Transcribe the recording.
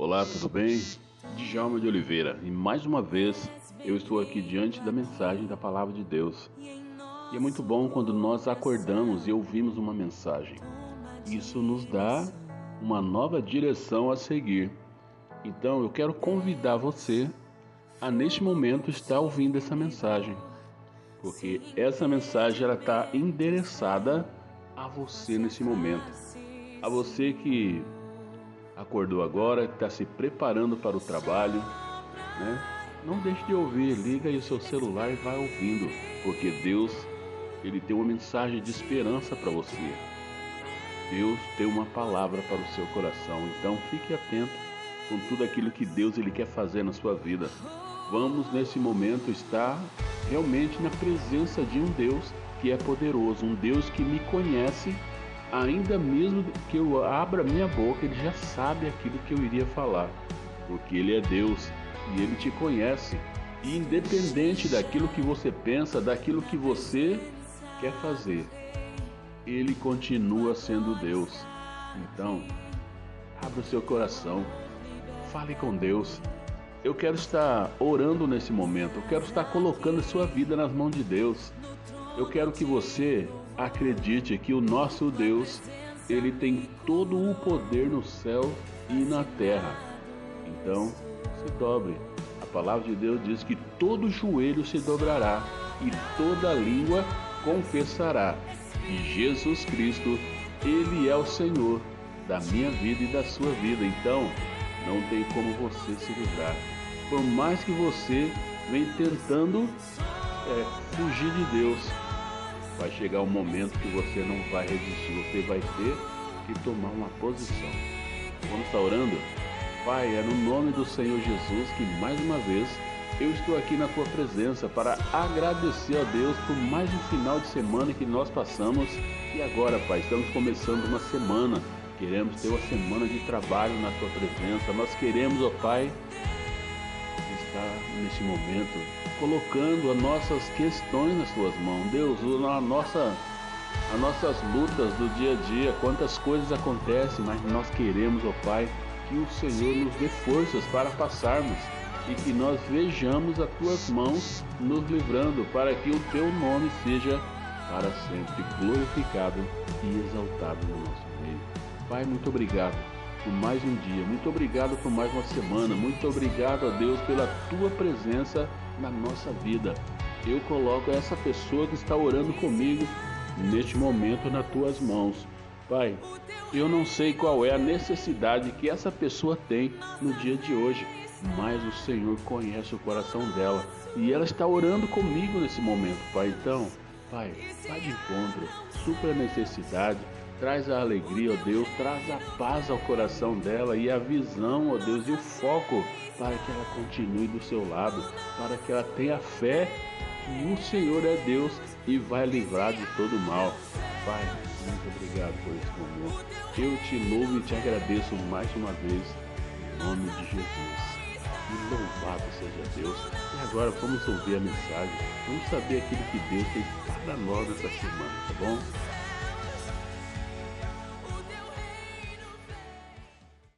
Olá, tudo bem? Djalma de Oliveira e mais uma vez eu estou aqui diante da mensagem da Palavra de Deus. E é muito bom quando nós acordamos e ouvimos uma mensagem. Isso nos dá uma nova direção a seguir. Então eu quero convidar você a neste momento estar ouvindo essa mensagem, porque essa mensagem ela está endereçada a você nesse momento, a você que acordou agora, que está se preparando para o trabalho, né? Não deixe de ouvir, liga aí o seu celular e vai ouvindo, porque Deus ele tem uma mensagem de esperança para você. Deus tem uma palavra para o seu coração, então fique atento com tudo aquilo que Deus ele quer fazer na sua vida. Vamos nesse momento estar realmente na presença de um Deus que é poderoso, um Deus que me conhece ainda mesmo que eu abra minha boca, ele já sabe aquilo que eu iria falar, porque ele é Deus e ele te conhece. E independente daquilo que você pensa, daquilo que você quer fazer, ele continua sendo Deus. Então, abra o seu coração, fale com Deus. Eu quero estar orando nesse momento, eu quero estar colocando a sua vida nas mãos de Deus. Eu quero que você acredite que o nosso Deus, ele tem todo o poder no céu e na terra. Então, se dobre. A palavra de Deus diz que todo joelho se dobrará e toda língua confessará que Jesus Cristo, ele é o Senhor da minha vida e da sua vida. Então, não tem como você se livrar. Por mais que você venha tentando é, fugir de Deus, vai chegar um momento que você não vai resistir, você vai ter que tomar uma posição. Vamos estar orando? Pai, é no nome do Senhor Jesus que mais uma vez eu estou aqui na tua presença para agradecer a Deus por mais um final de semana que nós passamos. E agora, Pai, estamos começando uma semana. Queremos ter uma semana de trabalho na tua presença. Nós queremos, ó Pai, estar nesse momento colocando as nossas questões nas tuas mãos. Deus, a nossa, as nossas lutas do dia a dia, quantas coisas acontecem, mas nós queremos, ó Pai, que o Senhor nos dê forças para passarmos e que nós vejamos as tuas mãos nos livrando, para que o teu nome seja para sempre glorificado e exaltado no nosso meio. Pai, muito obrigado por mais um dia, muito obrigado por mais uma semana, muito obrigado a Deus pela tua presença na nossa vida. Eu coloco essa pessoa que está orando comigo neste momento nas tuas mãos. Pai, eu não sei qual é a necessidade que essa pessoa tem no dia de hoje, mas o Senhor conhece o coração dela e ela está orando comigo nesse momento, Pai. Então, Pai, vai de encontro, supra necessidade, traz a alegria, ó Deus, traz a paz ao coração dela e a visão, ó Deus, e o foco para que ela continue do seu lado, para que ela tenha fé que o Senhor é Deus e vai livrar de todo mal. Pai, muito obrigado por esse momento. Eu te louvo e te agradeço mais uma vez, em nome de Jesus. E louvado seja Deus. E agora vamos ouvir a mensagem, vamos saber aquilo que Deus tem para nós essa semana, tá bom?